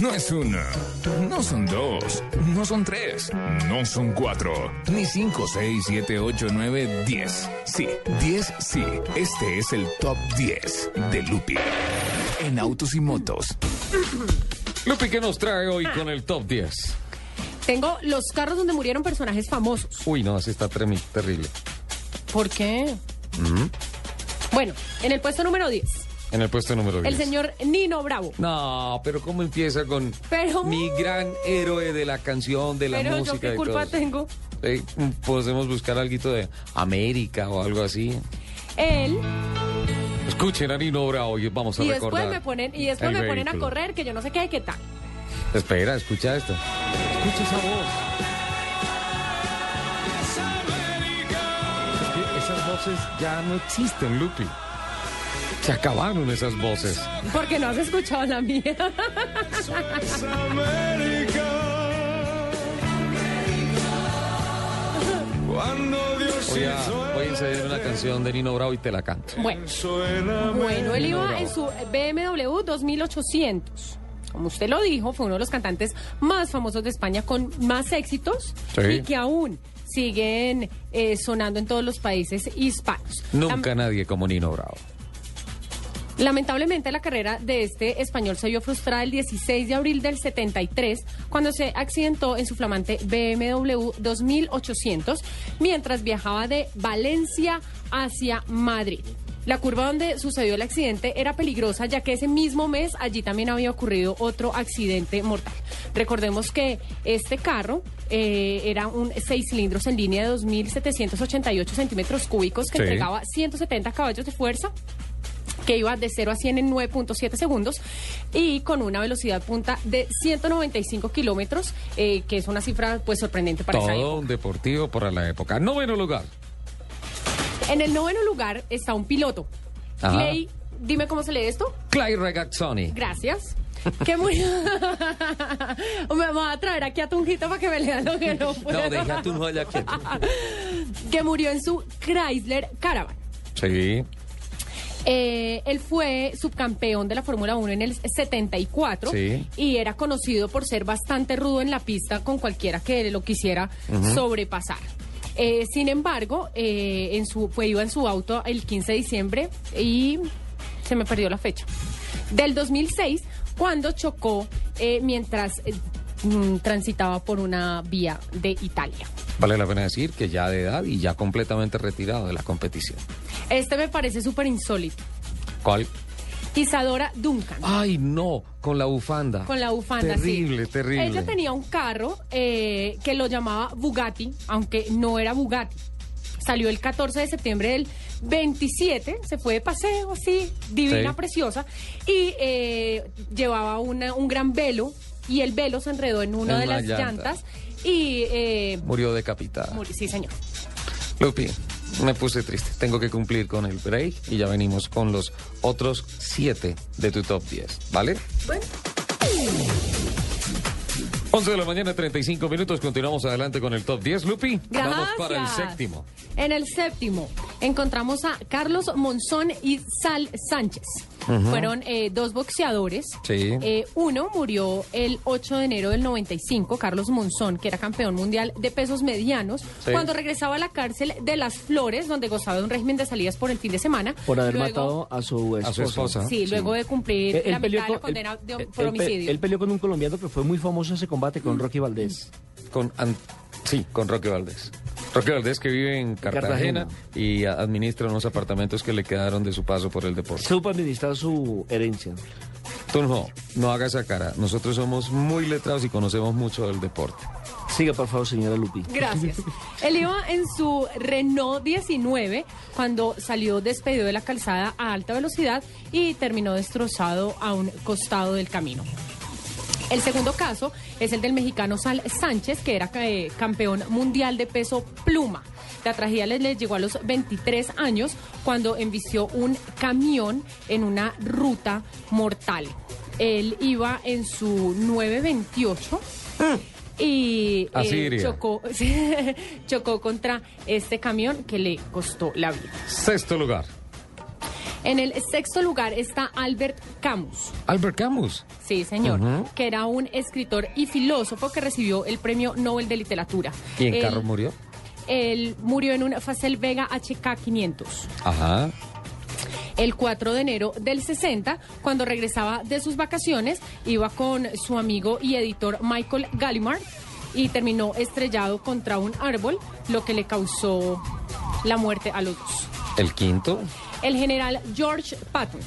No es una, no son dos, no son tres, no son cuatro, ni cinco, seis, siete, ocho, nueve, diez. Sí, diez, sí. Este es el top 10 de Lupi en autos y motos. Lupi, ¿qué nos trae hoy con el top 10? Tengo los carros donde murieron personajes famosos. Uy, no, así está tremi- terrible. ¿Por qué? Bueno, en el puesto número 10, En el puesto número 10. el señor Nino Bravo. No, pero ¿cómo empieza con Pero- mi gran héroe de la canción, de la Pero música yo qué culpa tengo. Eh, podemos buscar algo de América o algo así. Él, Escuchen a Nino Bravo y vamos a y recordar. después me ponen, y después me ponen a correr, que yo no sé qué, qué tal. Espera, escucha esto. Escucha esa voz. Es que esas voces ya no existen, Lupi. Se acabaron esas voces. Porque no has escuchado la mía. Voy a, voy a una canción de Nino Bravo y te la canto. Bueno, bueno, él iba en su BMW 2800. Como usted lo dijo, fue uno de los cantantes más famosos de España con más éxitos Sí. y que aún siguen eh, sonando en todos los países hispanos. Nunca nadie como Nino Bravo. Lamentablemente la carrera de este español se vio frustrada el 16 de abril del 73 cuando se accidentó en su flamante BMW 2800 mientras viajaba de Valencia hacia Madrid. La curva donde sucedió el accidente era peligrosa ya que ese mismo mes allí también había ocurrido otro accidente mortal. Recordemos que este carro eh, era un seis cilindros en línea de 2.788 centímetros cúbicos que Sí. entregaba 170 caballos de fuerza que iba de 0 a 100 en 9.7 segundos y con una velocidad punta de 195 kilómetros, eh, que es una cifra pues sorprendente para esa Todo época. un deportivo para la época. Noveno lugar. En el noveno lugar está un piloto. Ajá. Clay, dime cómo se lee esto. Clay Regazzoni. Gracias. Que murió. me voy a traer aquí a Tunjito para que me lean lo que no puedo. No, deja tu joya quieto. que murió en su Chrysler Caravan. Sí. Eh, él fue subcampeón de la Fórmula 1 en el 74 Sí. y era conocido por ser bastante rudo en la pista con cualquiera que lo quisiera sobrepasar. Eh, sin embargo, eh, en su, fue, iba en su auto el 15 de diciembre y se me perdió la fecha. Del 2006, cuando chocó eh, mientras eh, mm, transitaba por una vía de Italia. Vale la pena decir que ya de edad y ya completamente retirado de la competición. Este me parece súper insólito. ¿Cuál? Isadora Duncan. Ay, no, con la bufanda. Con la bufanda, sí. Terrible, terrible. Ella tenía un carro eh, que lo llamaba Bugatti, aunque no era Bugatti. Salió el 14 de septiembre del 27, se fue de paseo, así, divina, Sí. preciosa, y eh, llevaba una- un gran velo, y el velo se enredó en una En de las llanta. llantas, y... eh, Murió decapitada. murió. sí, señor. Lupi, me puse triste. Tengo que cumplir con el break y ya venimos con los otros siete de tu top 10, ¿vale? Bueno. 11 de la mañana, 35 minutos. Continuamos adelante con el top 10. Lupi, Gracias. vamos para el séptimo. En el séptimo encontramos a Carlos Monzón y Sal Sánchez. Fueron eh, dos boxeadores. Sí. Eh, uno murió el 8 de enero del 95, Carlos Monzón, que era campeón mundial de pesos medianos, Sí. cuando regresaba a la cárcel de Las Flores, donde gozaba de un régimen de salidas por el fin de semana. Por haber Luego- matado a su esposa. A su esposa. Sí, luego de cumplir Él- él la mitad de la con- condena él- de- por homicidio. Él peleó con un colombiano que fue muy famoso ese combate con Rocky Valdés. Con, an- sí, con Roque Valdés. Roque Valdés que vive en Cartagena, Cartagena. y administra unos apartamentos que le quedaron de su paso por el deporte. Supo administrar su herencia. Tú no, no hagas esa cara. Nosotros somos muy letrados y conocemos mucho del deporte. Siga, por favor, señora Lupi. Gracias. Él iba en su Renault 19 cuando salió despedido de la calzada a alta velocidad y terminó destrozado a un costado del camino. El segundo caso es el del mexicano Sal Sánchez, que era eh, campeón mundial de peso pluma. La tragedia le, le llegó a los 23 años cuando embistió un camión en una ruta mortal. Él iba en su 928 y A eh, chocó, chocó contra este camión que le costó la vida. Sexto lugar. En el sexto lugar está Albert Camus. Albert Camus. Sí, señor, que era un escritor y filósofo que recibió el premio Nobel de Literatura. ¿Y en Él- carro murió? Él murió en un Facel Vega HK 500 Ajá. el 4 de enero del 60, cuando regresaba de sus vacaciones, iba con su amigo y editor Michael Gallimard y terminó estrellado contra un árbol, lo que le causó la muerte a los dos. El quinto. El general George Patton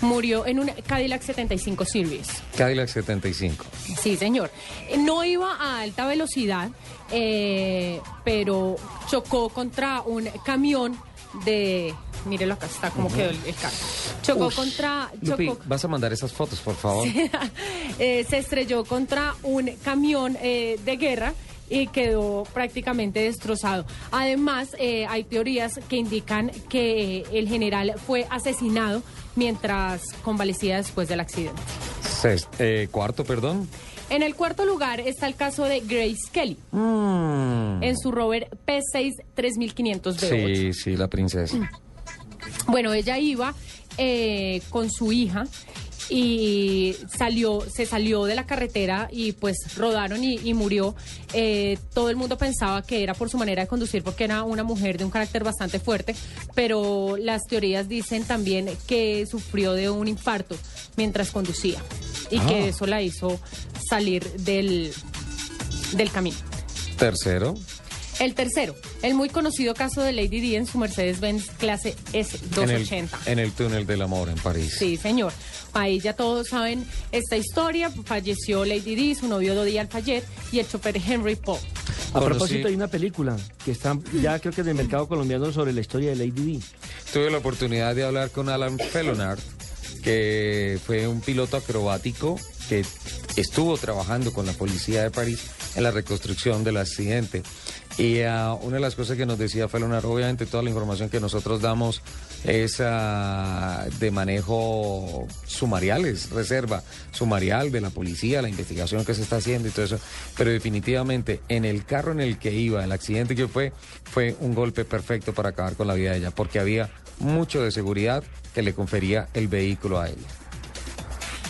murió en un Cadillac 75 Series. Cadillac 75. Sí, señor. No iba a alta velocidad, eh, pero chocó contra un camión de... Mírelo acá, está como quedó el, el carro. Chocó contra... Lupi, vas a mandar esas fotos, por favor. eh, se estrelló contra un camión eh, de guerra y quedó prácticamente destrozado. Además, eh, hay teorías que indican que el general fue asesinado mientras convalecía después del accidente. Eh, cuarto, perdón. En el cuarto lugar está el caso de Grace Kelly. Mm. en su rover P6 3500 V8. Sí, sí, la princesa. Bueno, ella iba eh, con su hija y salió, se salió de la carretera y pues rodaron y, y murió. Eh, todo el mundo pensaba que era por su manera de conducir porque era una mujer de un carácter bastante fuerte, pero las teorías dicen también que sufrió de un infarto mientras conducía y Ah. que eso la hizo salir del, del camino. Tercero. El tercero, el muy conocido caso de Lady Di en su Mercedes-Benz clase S280. En el, en el túnel del amor en París. Sí, señor. Ahí ya todos saben esta historia. Falleció Lady Di, su novio Dodi Alfayet y el chofer Henry Paul. A Conocí- propósito, hay una película que está ya creo que en el mercado colombiano sobre la historia de Lady Di. Tuve la oportunidad de hablar con Alan Felonard, que fue un piloto acrobático que estuvo trabajando con la policía de París en la reconstrucción del accidente. Y ah, una de las cosas que nos decía Felonard, obviamente toda la información que nosotros damos es ah, de manejo sumarial, es reserva sumarial de la policía, la investigación que se está haciendo y todo eso. Pero definitivamente en el carro en el que iba, el accidente que fue, fue un golpe perfecto para acabar con la vida de ella, porque había mucho de seguridad que le confería el vehículo a ella.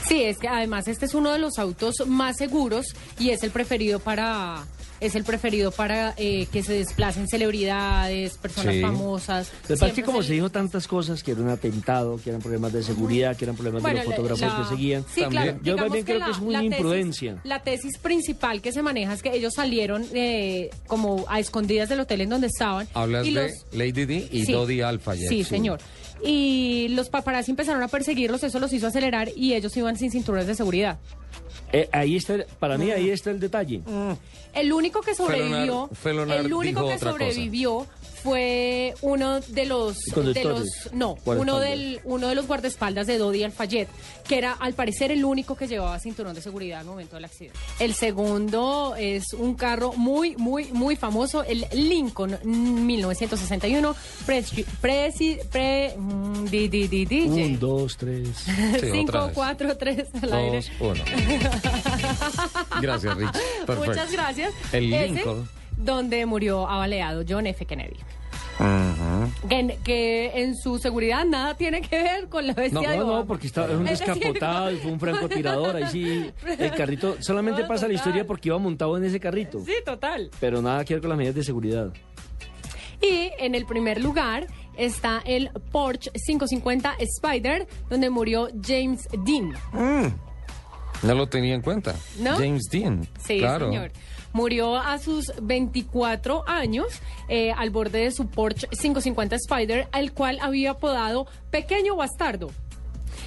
Sí, es que además este es uno de los autos más seguros y es el preferido para es el preferido para eh, que se desplacen celebridades, personas Sí. famosas. Que Siempre como se- se dijo tantas cosas, que era un atentado, que eran problemas de seguridad, que eran problemas Bueno, de los fotógrafos la- que seguían. Sí, También. claro. Yo bien creo que es una tesis- imprudencia. la tesis principal que se maneja es que ellos salieron eh, como a escondidas del hotel en donde estaban. Hablas y de los- Lady Di y Sí. Dodi Alfayet. Sí, señor. Y los paparazzi empezaron a perseguirlos, eso los hizo acelerar y ellos iban sin cinturones de seguridad. Eh, ahí está, el- para mí ahí está el detalle. El único que sobrevivió, Felonar- Felonar el único que cosa. Fue uno de los, de los no, Guardaespaldas. uno del uno de los guardaespaldas de Dodi Alfayet, que era al parecer el único que llevaba cinturón de seguridad al momento del accidente. El segundo es un carro muy muy muy famoso, el Lincoln 1961, presi, presi, pre, mm, di, di, di, di, Un, dos, tres. Sí, otra 5, vez. 4, 3 al aire. Dos, uno. Gracias, Rich. Perfecto. Muchas gracias. El Ese, Lincoln. Donde murió abaleado John F. Kennedy. Ujú. Que, en- que en su seguridad nada tiene que ver con la bestia No, de no, no, porque está, es un descapotado y fue un francotirador. Ahí sí, el carrito solamente No, pasa la historia porque iba montado en ese carrito. Sí, total. Pero nada que ver con las medidas de seguridad. Y en el primer lugar está el Porsche 550 Spider, donde murió James Dean. No lo tenía en cuenta. ¿No? James Dean. Sí, claro. señor. Murió a sus 24 años eh, al borde de su Porsche 550 Spider, al cual había apodado Pequeño Bastardo.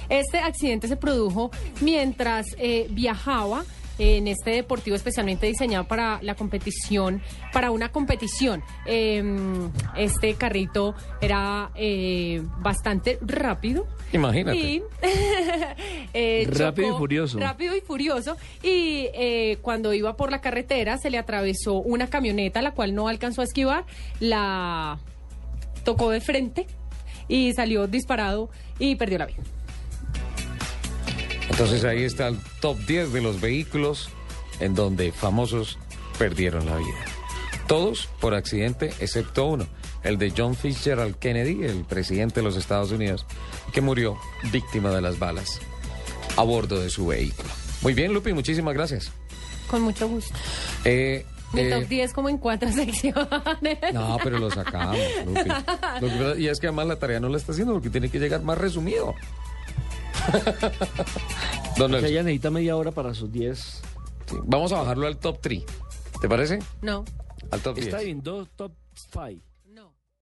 Este accidente se produjo mientras eh, viajaba en este deportivo especialmente diseñado para la competición, para una competición. Eh, este carrito era eh, bastante rápido. Imagínate. Y, eh, Rápido y furioso. Rápido y furioso. Y eh, cuando iba por la carretera se le atravesó una camioneta, la cual no alcanzó a esquivar, la tocó de frente y salió disparado y perdió la vida. Entonces ahí está el top 10 de los vehículos en donde famosos perdieron la vida. Todos por accidente, excepto uno, el de John Fitzgerald Kennedy, el presidente de los Estados Unidos, que murió víctima de las balas a bordo de su vehículo. Muy bien, Lupi, muchísimas gracias. Con mucho gusto. Eh, Mi eh, top 10 como en cuatro secciones. No, pero lo sacamos, Lupi. Lo que pasa- y es que además la tarea no la está haciendo porque tiene que llegar más resumido. Don O sea, ella necesita media hora para sus 10. sí, vamos a bajarlo al top 3. ¿Te parece? No. Al top 10. Está bien, dos top 5.